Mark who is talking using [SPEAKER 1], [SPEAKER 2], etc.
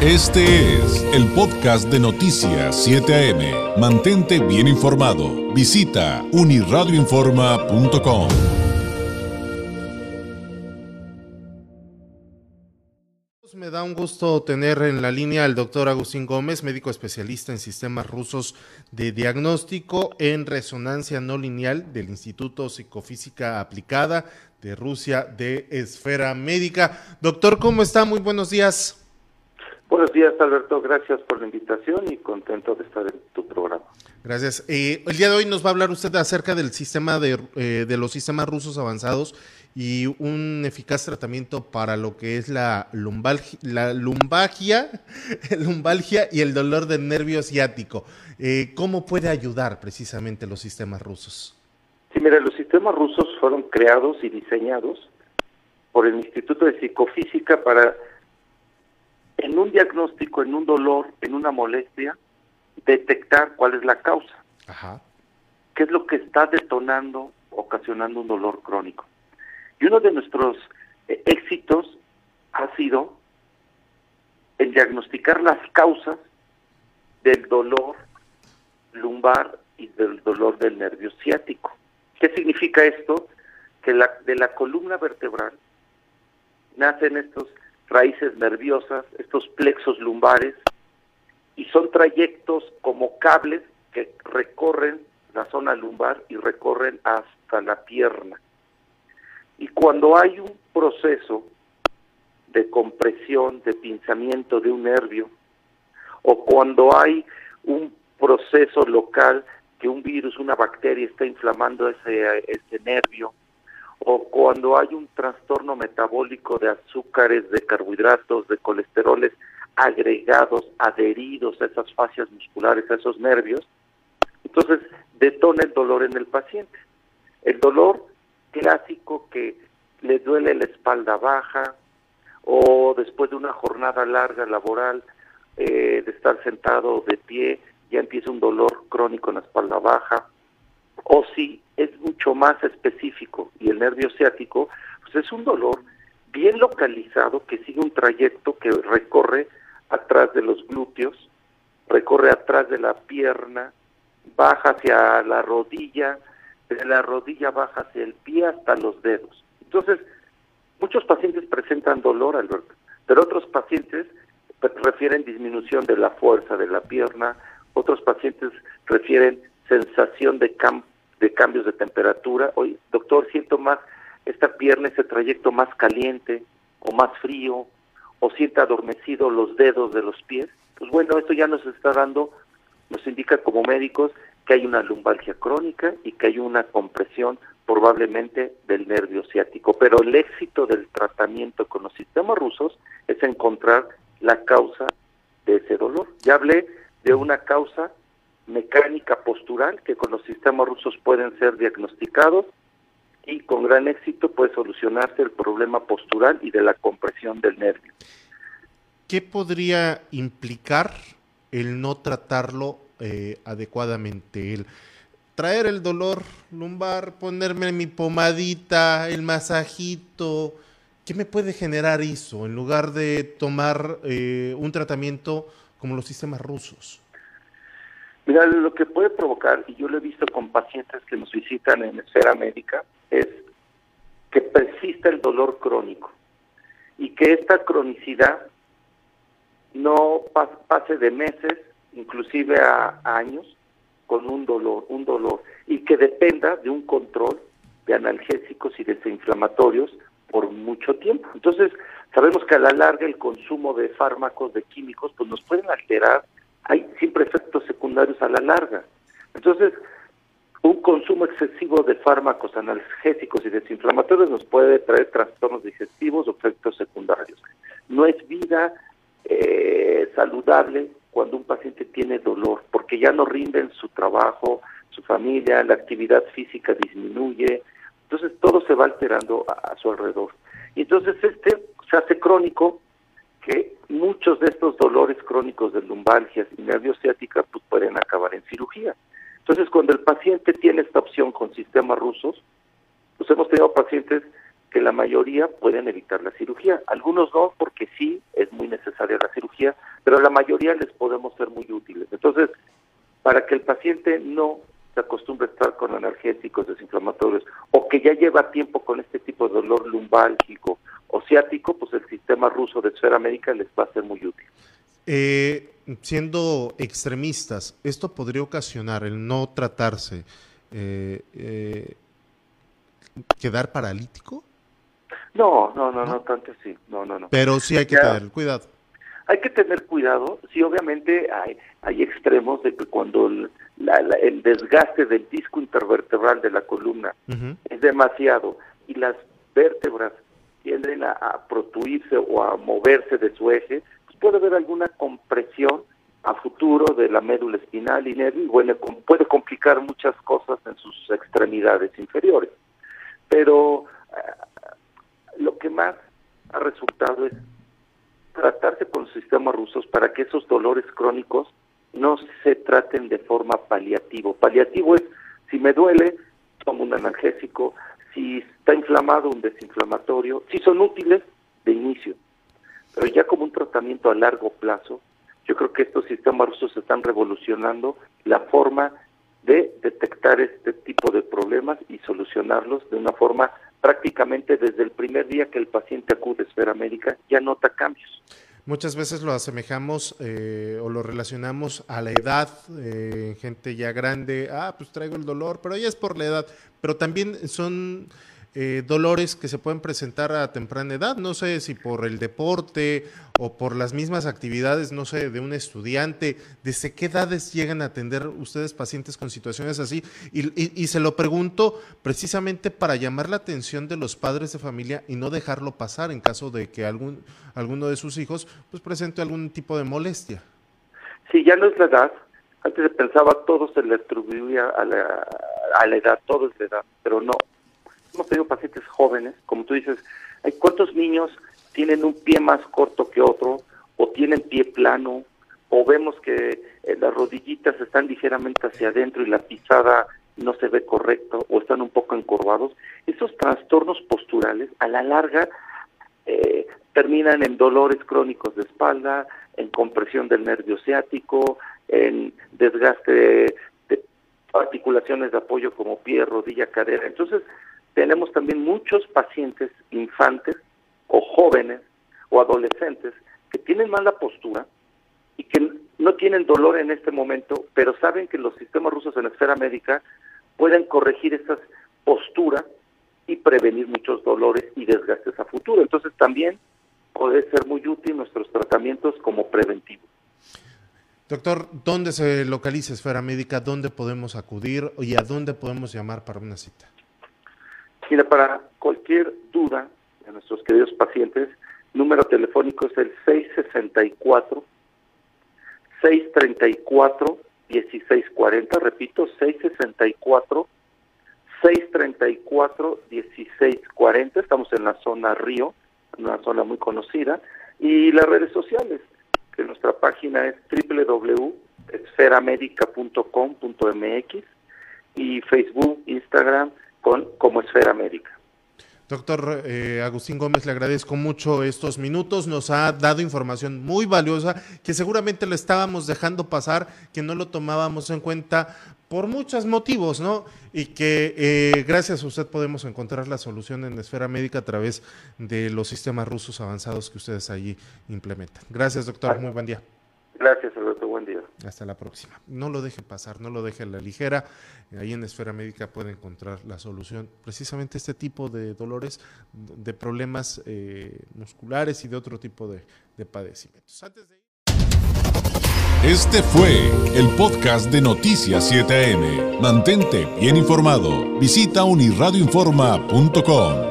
[SPEAKER 1] Este es el podcast de Noticias 7 AM. Mantente bien informado. Visita uniradioinforma.com.
[SPEAKER 2] Me da un gusto tener en la línea al doctor Agustín Gómez, médico especialista en sistemas rusos de diagnóstico en resonancia no lineal del Instituto Psicofísica Aplicada de Rusia de Esfera Médica. Doctor, ¿cómo está? Muy buenos días.
[SPEAKER 3] Buenos días, Alberto. Gracias por la invitación y contento de estar en tu programa.
[SPEAKER 2] Gracias. Eh, el día de hoy nos va a hablar usted acerca del sistema de, eh, de, los sistemas rusos avanzados y un eficaz tratamiento para lo que es la, lumbalgia, la lumbalgia, lumbalgia y el dolor del nervio ciático. Eh, ¿Cómo puede ayudar precisamente los sistemas rusos?
[SPEAKER 3] Sí, mira, los sistemas rusos fueron creados y diseñados por el Instituto de Psicofísica para en un diagnóstico, en un dolor, en una molestia, detectar cuál es la causa.
[SPEAKER 2] Ajá.
[SPEAKER 3] ¿Qué es lo que está detonando, ocasionando un dolor crónico? Y uno de nuestros eh, éxitos ha sido en diagnosticar las causas del dolor lumbar y del dolor del nervio ciático. ¿Qué significa esto? Que la, de la columna vertebral nacen estos raíces nerviosas, estos plexos lumbares, y son trayectos como cables que recorren la zona lumbar y recorren hasta la pierna. Y cuando hay un proceso de compresión, de pinzamiento de un nervio, o cuando hay un proceso local que un virus, una bacteria está inflamando ese, ese nervio, o cuando hay un trastorno metabólico de azúcares, de carbohidratos, de colesteroles agregados, adheridos a esas fascias musculares, a esos nervios, entonces detona el dolor en el paciente. El dolor clásico que le duele la espalda baja o después de una jornada larga laboral eh, de estar sentado de pie, ya empieza un dolor crónico en la espalda baja, o si es mucho más específico y el nervio ciático, pues es un dolor bien localizado que sigue un trayecto que recorre atrás de los glúteos, recorre atrás de la pierna, baja hacia la rodilla, de la rodilla baja hacia el pie hasta los dedos. Entonces, muchos pacientes presentan dolor, Alberto, pero otros pacientes refieren disminución de la fuerza de la pierna, otros pacientes refieren sensación de, de cambios de temperatura. Hoy, doctor, siento más esta pierna, ese trayecto más caliente o más frío, o sienta adormecido los dedos de los pies. Pues bueno, esto ya nos está dando, nos indica como médicos que hay una lumbalgia crónica y que hay una compresión probablemente del nervio ciático. Pero el éxito del tratamiento con los sistemas rusos es encontrar la causa de ese dolor. Ya hablé de una causa mecánica postural que con los sistemas rusos pueden ser diagnosticados y con gran éxito puede solucionarse el problema postural y de la compresión del nervio.
[SPEAKER 2] ¿Qué podría implicar el no tratarlo eh, adecuadamente? El traer el dolor lumbar, ponerme mi pomadita, el masajito. ¿Qué me puede generar eso en lugar de tomar eh, un tratamiento como los sistemas rusos?
[SPEAKER 3] Mira, lo que puede provocar, y yo lo he visto con pacientes que nos visitan en esfera médica, es que persista el dolor crónico y que esta cronicidad no pase de meses, inclusive a años, con un dolor, un dolor, y que dependa de un control de analgésicos y desinflamatorios por mucho tiempo. Entonces, sabemos que a la larga el consumo de fármacos, de químicos, pues nos pueden alterar hay siempre efectos secundarios a la larga. Entonces, un consumo excesivo de fármacos analgésicos y desinflamatorios nos puede traer trastornos digestivos o efectos secundarios. No es vida eh, saludable cuando un paciente tiene dolor, porque ya no rinde en su trabajo, su familia, la actividad física disminuye, entonces todo se va alterando a su alrededor. Y entonces este se hace crónico que muchos de estos dolores crónicos de lumbalgias y nervio ciática pues, pueden acabar en cirugía. Entonces, cuando el paciente tiene esta opción con sistemas rusos, pues hemos tenido pacientes que la mayoría pueden evitar la cirugía. Algunos no, porque sí es muy necesaria la cirugía, pero la mayoría les podemos ser muy útiles. Entonces, para que el paciente no se acostumbre a estar con analgésicos desinflamatorios o que ya lleva tiempo con este tipo de dolor lumbálgico pues el sistema ruso de esfera médica les va a ser muy útil.
[SPEAKER 2] Eh, siendo extremistas, ¿esto podría ocasionar el no tratarse, eh, eh, quedar paralítico?
[SPEAKER 3] No, no, no, no, tanto así, no, no, no.
[SPEAKER 2] Pero sí hay que tener cuidado.
[SPEAKER 3] Hay que tener cuidado, sí, obviamente hay, hay extremos de que cuando el, desgaste del disco intervertebral de la columna es demasiado y las vértebras tienden a, a protuirse o a moverse de su eje, puede haber alguna compresión a futuro de la médula espinal y bueno, puede complicar muchas cosas en sus extremidades inferiores. Pero eh, lo que más ha resultado es tratarse con los sistemas rusos para que esos dolores crónicos no se traten de forma paliativo. Paliativo es, si me duele, tomo un analgésico, si está inflamado, un desinflamatorio, si son útiles, de inicio pero ya como un tratamiento a largo plazo, yo creo que estos sistemas rusos están revolucionando la forma de detectar este tipo de problemas y solucionarlos de una forma prácticamente desde el primer día que el paciente acude a esfera médica ya nota cambios.
[SPEAKER 2] Muchas veces lo asemejamos eh, o lo relacionamos a la edad, eh, gente ya grande, ah, pues traigo el dolor, pero ya es por la edad, pero también son eh, dolores que se pueden presentar a temprana edad, no sé si por el deporte o por las mismas actividades, no sé, de un estudiante, ¿desde qué edades llegan a atender ustedes pacientes con situaciones así? Y, se lo pregunto precisamente para llamar la atención de los padres de familia y no dejarlo pasar en caso de que algún, alguno de sus hijos pues presente algún tipo de molestia.
[SPEAKER 3] Sí, ya no es la edad. Antes se pensaba todo se le atribuía a la, a la edad, todo es la edad, pero no, hemos tenido pacientes jóvenes, como tú dices, hay cuántos niños tienen un pie más corto que otro, o tienen pie plano, o vemos que eh, las rodillitas están ligeramente hacia adentro y la pisada no se ve correcto, o están un poco encorvados. Esos trastornos posturales, a la larga, eh, terminan en dolores crónicos de espalda, en compresión del nervio ciático, en desgaste de, de articulaciones de apoyo como pie, rodilla, cadera. Entonces, tenemos también muchos pacientes infantes o jóvenes o adolescentes que tienen mala postura y que no tienen dolor en este momento, pero saben que los sistemas rusos en la esfera médica pueden corregir esas posturas y prevenir muchos dolores y desgastes a futuro. Entonces también puede ser muy útil nuestros tratamientos como preventivos.
[SPEAKER 2] Doctor, ¿dónde se localiza Esfera Médica? ¿Dónde podemos acudir y a dónde podemos llamar para una cita?
[SPEAKER 3] Para cualquier duda de nuestros queridos pacientes, número telefónico es el 664 634 1640, repito, 664 634 1640, estamos en la zona Río, una zona muy conocida, y las redes sociales, que nuestra página es www.esferamedica.com.mx y Facebook, Instagram, como Esfera Médica.
[SPEAKER 2] Doctor eh, Agustín Gómez, le agradezco mucho estos minutos. Nos ha dado información muy valiosa que seguramente lo estábamos dejando pasar, que no lo tomábamos en cuenta por muchos motivos, ¿no? Y que eh, gracias a usted podemos encontrar la solución en la esfera médica a través de los sistemas rusos avanzados que ustedes allí implementan. Gracias, doctor. Muy buen día.
[SPEAKER 3] Gracias, Alberto. Buen día.
[SPEAKER 2] Hasta la próxima. No lo deje pasar, no lo deje a la ligera. Ahí en Esfera Médica puede encontrar la solución. Precisamente este tipo de dolores, de problemas eh, musculares y de otro tipo de, de padecimientos. Antes de...
[SPEAKER 1] Este fue el podcast de Noticias 7am. Mantente bien informado. Visita unirradioinforma.com.